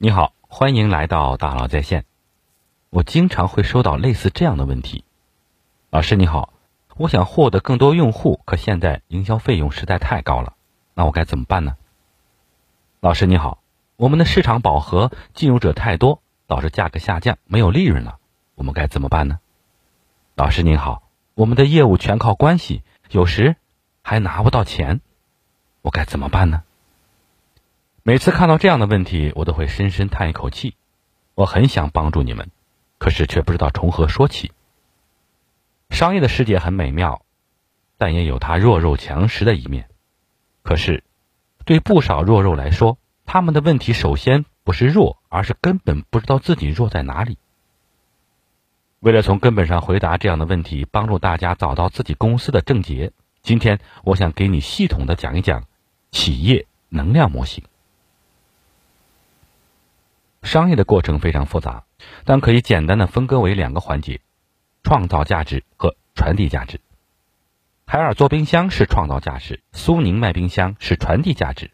你好，欢迎来到大佬在线。我经常会收到类似这样的问题：老师你好，我想获得更多用户，可现在营销费用实在太高了，那我该怎么办呢？老师你好，我们的市场饱和，进入者太多，导致价格下降，没有利润了，我们该怎么办呢？老师您好，我们的业务全靠关系，有时还拿不到钱，我该怎么办呢？每次看到这样的问题，我都会深深叹一口气。我很想帮助你们，可是却不知道从何说起。商业的世界很美妙，但也有它弱肉强食的一面。可是，对不少弱肉来说，他们的问题首先不是弱，而是根本不知道自己弱在哪里。为了从根本上回答这样的问题，帮助大家找到自己公司的症结，今天我想给你系统的讲一讲企业能量模型。商业的过程非常复杂，但可以简单的分割为两个环节：创造价值和传递价值。海尔做冰箱是创造价值，苏宁卖冰箱是传递价值。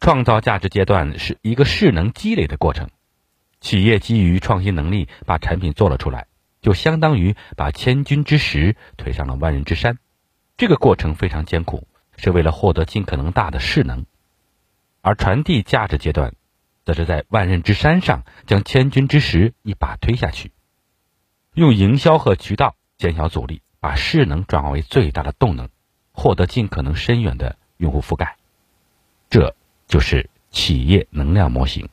创造价值阶段是一个势能积累的过程，企业基于创新能力把产品做了出来，就相当于把千钧之石推上了万人之山。这个过程非常艰苦，是为了获得尽可能大的势能。而传递价值阶段。则是在万仞之山上将千钧之石一把推下去，用营销和渠道减小阻力，把势能转化为最大的动能，获得尽可能深远的用户覆盖。这就是企业能量模型。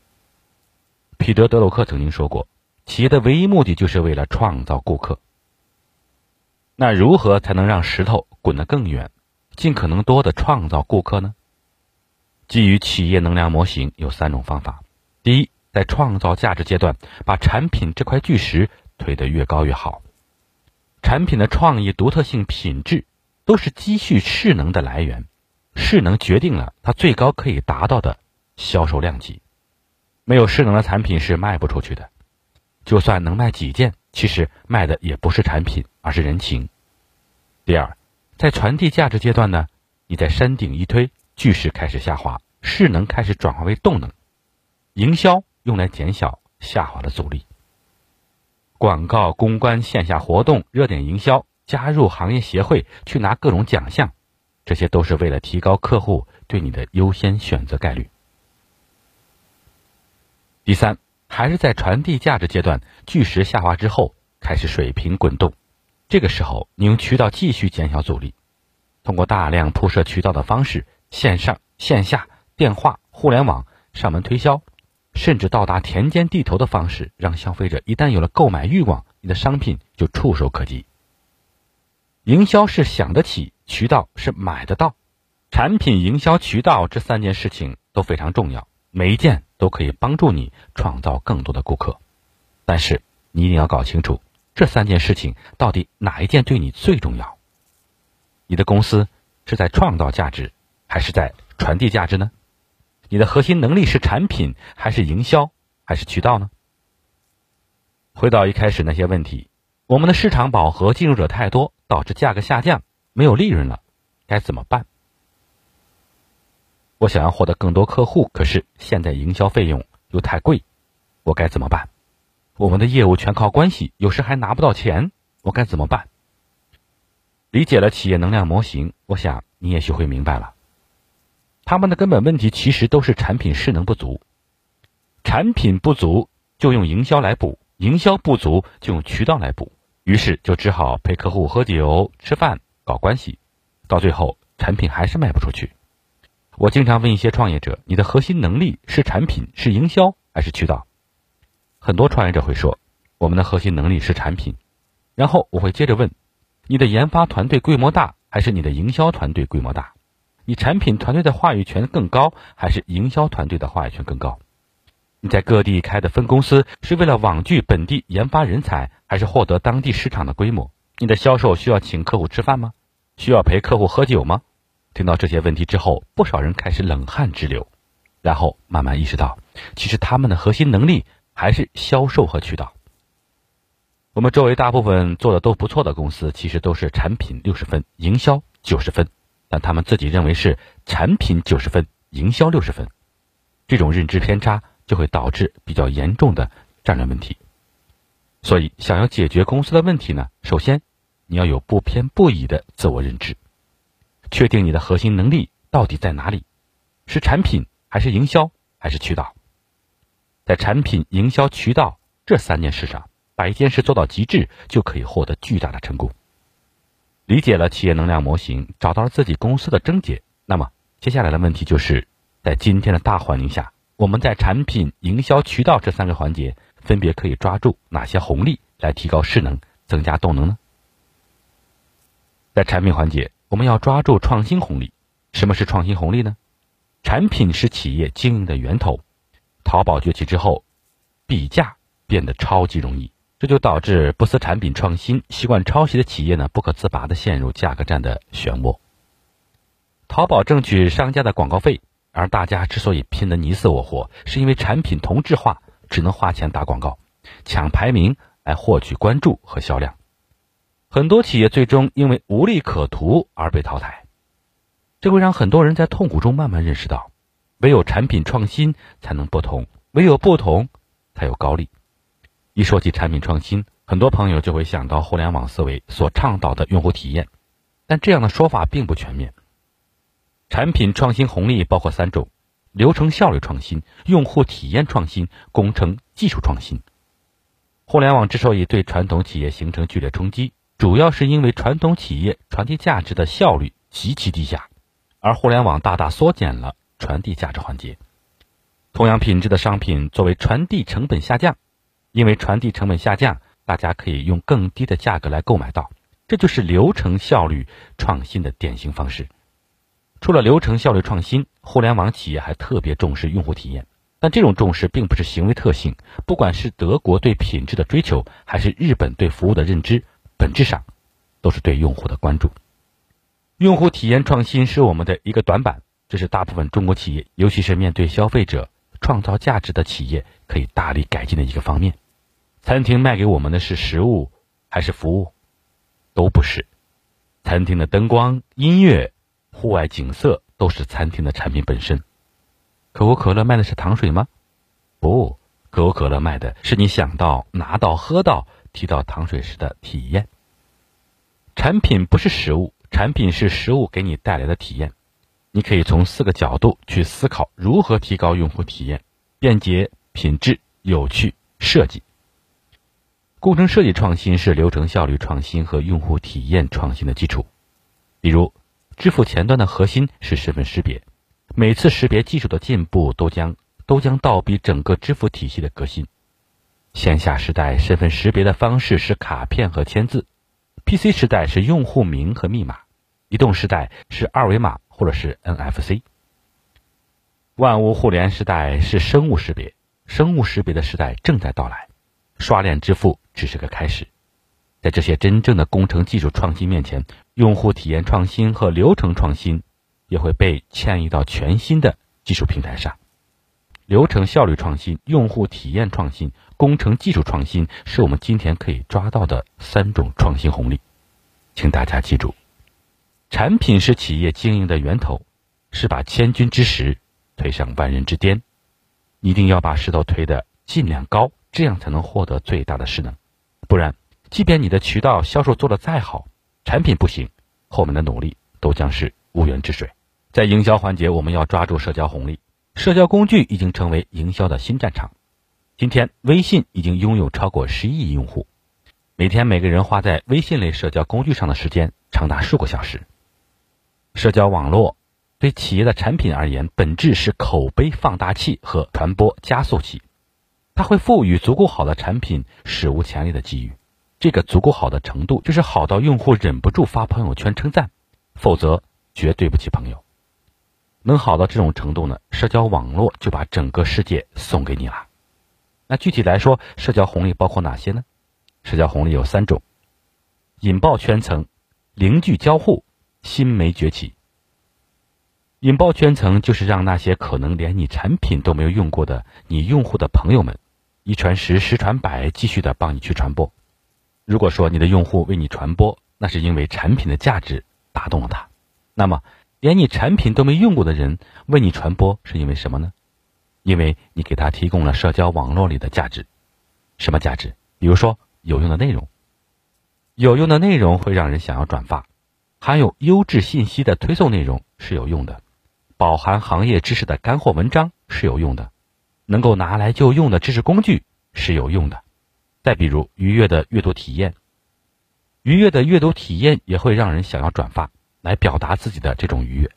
彼得·德鲁克曾经说过：“企业的唯一目的就是为了创造顾客。”那如何才能让石头滚得更远，尽可能多的创造顾客呢？基于企业能量模型有三种方法：第一，在创造价值阶段，把产品这块巨石推得越高越好。产品的创意、独特性、品质都是积蓄势能的来源，势能决定了它最高可以达到的销售量级。没有势能的产品是卖不出去的，就算能卖几件，其实卖的也不是产品，而是人情。第二，在传递价值阶段呢，你在山顶一推。巨石开始下滑，势能开始转化为动能，营销用来减小下滑的阻力。广告、公关、线下活动、热点营销、加入行业协会、去拿各种奖项，这些都是为了提高客户对你的优先选择概率。第三，还是在传递价值阶段，巨石下滑之后开始水平滚动，这个时候你用渠道继续减小阻力，通过大量铺设渠道的方式。线上、线下、电话、互联网、上门推销，甚至到达田间地头的方式，让消费者一旦有了购买欲望，你的商品就触手可及。营销是想得起，渠道是买得到，产品营销、渠道这三件事情都非常重要，每一件都可以帮助你创造更多的顾客。但是你一定要搞清楚，这三件事情到底哪一件对你最重要？你的公司是在创造价值。还是在传递价值呢？你的核心能力是产品，还是营销，还是渠道呢？回到一开始那些问题，我们的市场饱和，进入者太多，导致价格下降，没有利润了，该怎么办？我想要获得更多客户，可是现在营销费用又太贵，我该怎么办？我们的业务全靠关系，有时还拿不到钱，我该怎么办？理解了企业能量模型，我想你也许会明白了。他们的根本问题其实都是产品势能不足，产品不足就用营销来补，营销不足就用渠道来补，于是就只好陪客户喝酒、吃饭、搞关系，到最后产品还是卖不出去。我经常问一些创业者：“你的核心能力是产品、是营销还是渠道？”很多创业者会说：“我们的核心能力是产品。”然后我会接着问：“你的研发团队规模大还是你的营销团队规模大？”你产品团队的话语权更高，还是营销团队的话语权更高？你在各地开的分公司是为了网聚本地研发人才，还是获得当地市场的规模？你的销售需要请客户吃饭吗？需要陪客户喝酒吗？听到这些问题之后，不少人开始冷汗直流，然后慢慢意识到，其实他们的核心能力还是销售和渠道。我们周围大部分做的都不错的公司，其实都是产品六十分，营销九十分。但他们自己认为是产品九十分，营销六十分，这种认知偏差就会导致比较严重的战略问题。所以，想要解决公司的问题呢，首先你要有不偏不倚的自我认知，确定你的核心能力到底在哪里，是产品还是营销还是渠道？在产品、营销、渠道这三件事上，把一件事做到极致，就可以获得巨大的成功。理解了企业能量模型，找到了自己公司的症结，那么接下来的问题就是，在今天的大环境下，我们在产品、营销、渠道这三个环节。分别可以抓住哪些红利来提高势能、增加动能呢？在产品环节，我们要抓住创新红利。什么是创新红利呢？产品是企业经营的源头。淘宝崛起之后，比价变得超级容易，这就导致不思产品创新、习惯抄袭的企业呢，不可自拔的陷入价格战的漩涡。淘宝挣取商家的广告费，而大家之所以拼得你死我活，是因为产品同质化。只能花钱打广告，抢排名来获取关注和销量。很多企业最终因为无利可图而被淘汰，这会让很多人在痛苦中慢慢认识到，唯有产品创新才能不同，唯有不同才有高利。一说起产品创新，很多朋友就会想到互联网思维所倡导的用户体验，但这样的说法并不全面。产品创新红利包括三种。流程效率创新、用户体验创新、工程技术创新。互联网之所以对传统企业形成剧烈冲击，主要是因为传统企业传递价值的效率极其低下，而互联网大大缩减了传递价值环节。同样品质的商品作为传递成本下降，因为传递成本下降，大家可以用更低的价格来购买到，这就是流程效率创新的典型方式。除了流程效率创新，互联网企业还特别重视用户体验。但这种重视并不是行为特性，不管是德国对品质的追求，还是日本对服务的认知，本质上都是对用户的关注。用户体验创新是我们的一个短板，这是大部分中国企业，尤其是面对消费者、创造价值的企业，可以大力改进的一个方面。餐厅卖给我们的是食物还是服务？都不是。餐厅的灯光、音乐。户外景色都是餐厅的产品本身。可口可乐卖的是糖水吗？不，可口可乐卖的是你想到、拿到、喝到、提到糖水时的体验。产品不是食物，产品是食物给你带来的体验。你可以从四个角度去思考如何提高用户体验：便捷、品质、有趣、设计。工程设计创新是流程效率创新和用户体验创新的基础，比如。支付前端的核心是身份识别，每次识别技术的进步都将都将倒逼整个支付体系的革新。线下时代，身份识别的方式是卡片和签字；PC 时代是用户名和密码；移动时代是二维码或者是 NFC。万物互联时代是生物识别，生物识别的时代正在到来，刷脸支付只是个开始。在这些真正的工程技术创新面前，用户体验创新和流程创新也会被迁移到全新的技术平台上。流程效率创新、用户体验创新、工程技术创新是我们今天可以抓到的三种创新红利。请大家记住，产品是企业经营的源头，是把千钧之石推上万人之巅。一定要把石头推得尽量高，这样才能获得最大的势能，不然。即便你的渠道销售做得再好，产品不行，后面的努力都将是无源之水。在营销环节，我们要抓住社交红利。社交工具已经成为营销的新战场。今天，微信已经拥有超过十亿用户，每天每个人花在微信类社交工具上的时间长达数个小时。社交网络对企业的产品而言，本质是口碑放大器和传播加速器，它会赋予足够好的产品史无前例的机遇。这个足够好的程度，就是好到用户忍不住发朋友圈称赞，否则绝对不起朋友。能好到这种程度呢？社交网络就把整个世界送给你了。那具体来说，社交红利包括哪些呢？社交红利有三种：引爆圈层、零距交互、新媒崛起。引爆圈层就是让那些可能连你产品都没有用过的你用户的朋友们，一传十，十传百，继续的帮你去传播。如果说你的用户为你传播，那是因为产品的价值打动了他。那么，连你产品都没用过的人为你传播，是因为什么呢？因为你给他提供了社交网络里的价值。什么价值？比如说有用的内容，有用的内容会让人想要转发，含有优质信息的推送内容是有用的，饱含行业知识的干货文章是有用的，能够拿来就用的知识工具是有用的。再比如愉悦的阅读体验，愉悦的阅读体验也会让人想要转发，来表达自己的这种愉悦。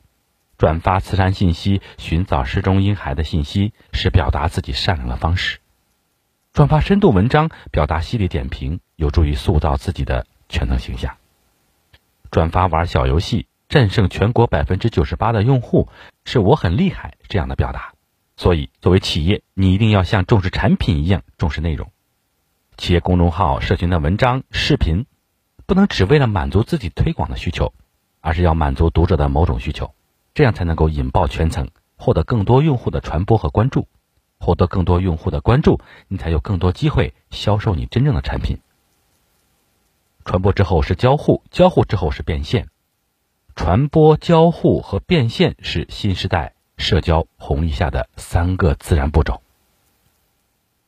转发慈善信息、寻找失踪婴孩的信息，是表达自己善良的方式。转发深度文章，表达犀利点评，有助于塑造自己的全能形象。转发玩小游戏，战胜全国百分之九十八的用户，是我很厉害这样的表达。所以，作为企业，你一定要像重视产品一样重视内容。企业公众号、社群的文章、视频，不能只为了满足自己推广的需求，而是要满足读者的某种需求，这样才能够引爆圈层，获得更多用户的传播和关注。获得更多用户的关注，你才有更多机会销售你真正的产品。传播之后是交互，交互之后是变现。传播、交互和变现是新时代社交红利下的三个自然步骤。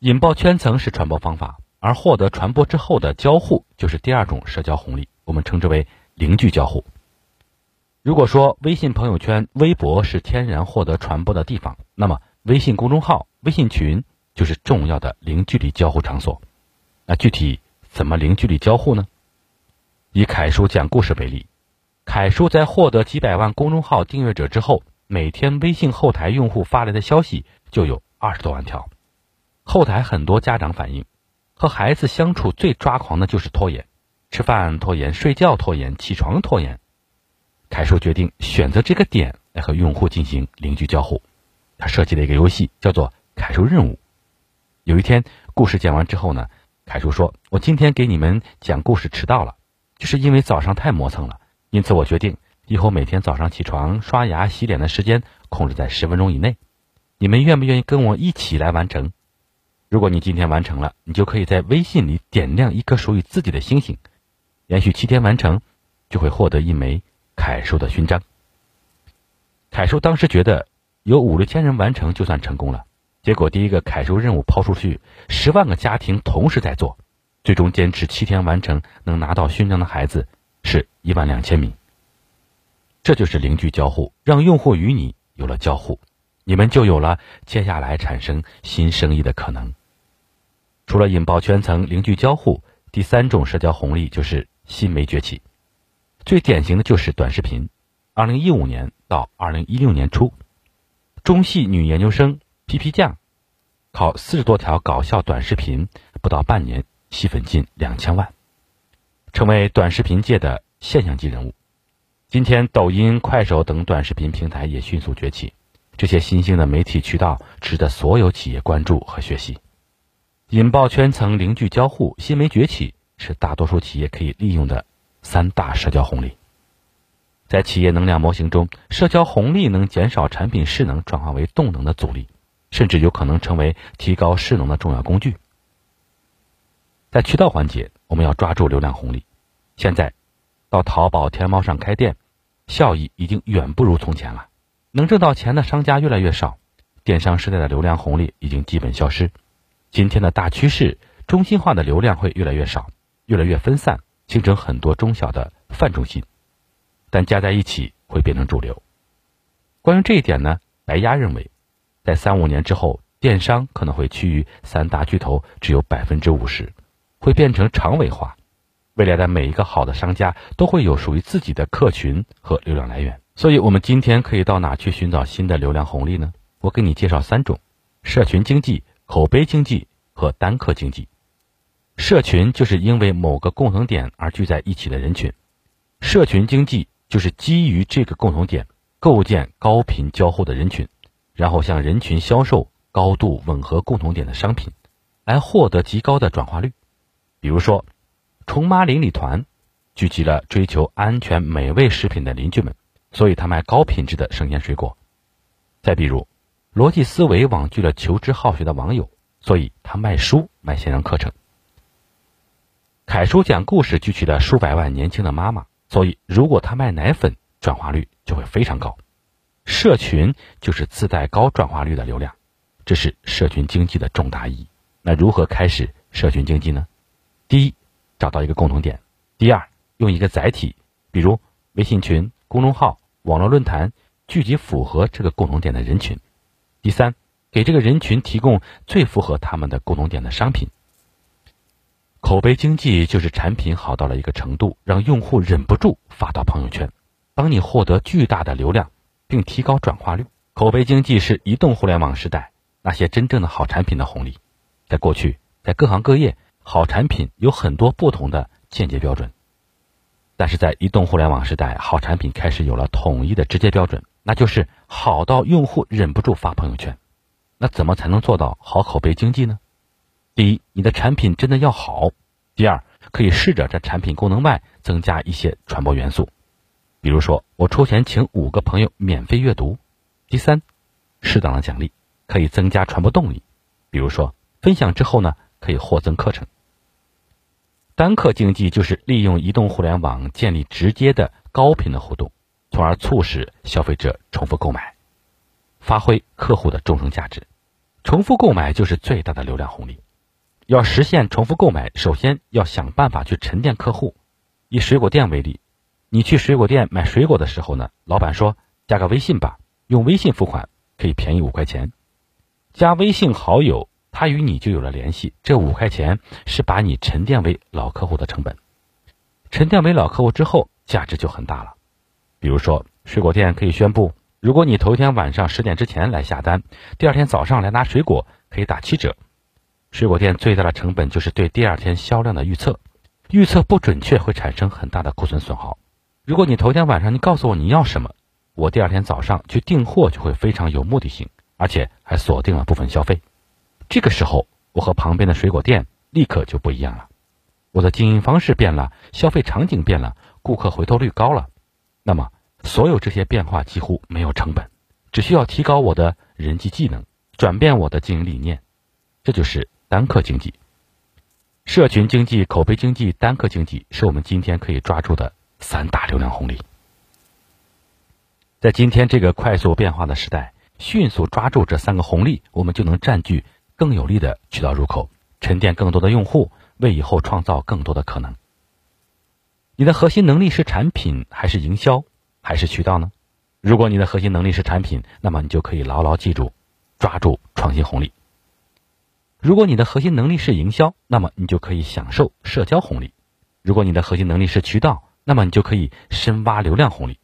引爆圈层是传播方法，而获得传播之后的交互就是第二种社交红利，我们称之为零距交互。如果说微信朋友圈、微博是天然获得传播的地方，那么微信公众号、微信群就是重要的零距离交互场所。那具体怎么零距离交互呢？以凯叔讲故事为例，凯叔在获得几百万公众号订阅者之后，每天微信后台用户发来的消息就有二十多万条。后台很多家长反映，和孩子相处最抓狂的就是拖延，吃饭拖延、睡觉拖延、起床拖延。凯叔决定选择这个点来和用户进行零距交互。他设计了一个游戏，叫做“凯叔任务”。有一天，故事讲完之后呢，凯叔说：“我今天给你们讲故事迟到了，就是因为早上太磨蹭了。因此，我决定以后每天早上起床、刷牙、洗脸的时间控制在十分钟以内。你们愿不愿意跟我一起来完成？如果你今天完成了，你就可以在微信里点亮一颗属于自己的星星。连续七天完成，就会获得一枚凯叔的勋章。”凯叔当时觉得。有五六千人完成就算成功了，结果第一个凯叔任务抛出去，十万个家庭同时在做，最终坚持七天完成能拿到勋章的孩子是一万两千名。这就是邻居交互，让用户与你有了交互，你们就有了接下来产生新生意的可能。除了引爆圈层、邻居交互，第三种社交红利就是新媒崛起，最典型的就是短视频。二零一五年到二零一六年初。中戏女研究生皮皮酱，靠四十多条搞笑短视频，不到半年吸粉近两千万，成为短视频界的现象级人物。今天，抖音、快手等短视频平台也迅速崛起，这些新兴的媒体渠道值得所有企业关注和学习。引爆圈层、零距交互、新媒崛起，是大多数企业可以利用的三大社交红利。在企业能量模型中，社交红利能减少产品势能转化为动能的阻力，甚至有可能成为提高势能的重要工具。在渠道环节，我们要抓住流量红利。现在，到淘宝、天猫上开店，效益已经远不如从前了。能挣到钱的商家越来越少，电商时代的流量红利已经基本消失。今天的大趋势，中心化的流量会越来越少，越来越分散，形成很多中小的泛中心。但加在一起会变成主流。关于这一点呢，白鸭认为，在三五年之后，电商可能会趋于三大巨头只有百分之五十，会变成长尾化。未来的每一个好的商家都会有属于自己的客群和流量来源。所以，我们今天可以到哪去寻找新的流量红利呢？我给你介绍三种：社群经济、口碑经济和单客经济。社群就是因为某个共同点而聚在一起的人群，社群经济。就是基于这个共同点，构建高频交互的人群，然后向人群销售高度吻合共同点的商品，来获得极高的转化率。比如说，虫妈邻里团聚集了追求安全美味食品的邻居们，所以他卖高品质的生鲜水果。再比如，逻辑思维网聚了求知好学的网友，所以他卖书卖线上课程。凯叔讲故事聚集了数百万年轻的妈妈。所以，如果他卖奶粉，转化率就会非常高。社群就是自带高转化率的流量，这是社群经济的重大意义。那如何开始社群经济呢？第一，找到一个共同点；第二，用一个载体，比如微信群、公众号、网络论坛，聚集符合这个共同点的人群；第三，给这个人群提供最符合他们的共同点的商品。口碑经济就是产品好到了一个程度，让用户忍不住发到朋友圈，帮你获得巨大的流量，并提高转化率。口碑经济是移动互联网时代那些真正的好产品的红利。在过去，在各行各业，好产品有很多不同的间接标准，但是在移动互联网时代，好产品开始有了统一的直接标准，那就是好到用户忍不住发朋友圈。那怎么才能做到好口碑经济呢？第一，你的产品真的要好；第二，可以试着在产品功能外增加一些传播元素，比如说我出钱请五个朋友免费阅读；第三，适当的奖励可以增加传播动力，比如说。分享之后呢，可以获赠课程。单客经济就是利用移动互联网建立直接的高频的互动，从而促使消费者重复购买，发挥客户的终生价值。重复购买就是最大的流量红利。要实现重复购买，首先要想办法去沉淀客户。以水果店为例，你去水果店买水果的时候呢，老板说加个微信吧，用微信付款可以便宜五块钱，加微信好友。他与你就有了联系，这五块钱是把你沉淀为老客户的成本。沉淀为老客户之后，价值就很大了。比如说，水果店可以宣布，如果你头一天晚上十点之前来下单，第二天早上来拿水果可以打七折。水果店最大的成本就是对第二天销量的预测，预测不准确会产生很大的库存损耗。如果你头天晚上你告诉我你要什么，我第二天早上去订货就会非常有目的性，而且还锁定了部分消费。这个时候，我和旁边的水果店立刻就不一样了。我的经营方式变了，消费场景变了，顾客回头率高了。那么，所有这些变化几乎没有成本，只需要提高我的人际技能，转变我的经营理念。这就是单客经济、社群经济、口碑经济、单客经济，是我们今天可以抓住的三大流量红利。在今天这个快速变化的时代，迅速抓住这三个红利，我们就能占据。更有利的渠道入口，沉淀更多的用户，为以后创造更多的可能。你的核心能力是产品还是营销还是渠道呢？如果你的核心能力是产品，那么你就可以牢牢记住，抓住创新红利。如果你的核心能力是营销，那么你就可以享受社交红利。如果你的核心能力是渠道，那么你就可以深挖流量红利。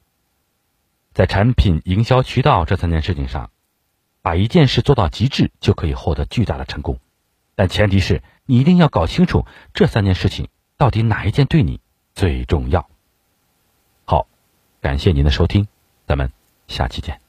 在产品、营销、渠道这三件事情上。把一件事做到极致，就可以获得巨大的成功，但前提是你一定要搞清楚这三件事情到底哪一件对你最重要。好，感谢您的收听，咱们下期见。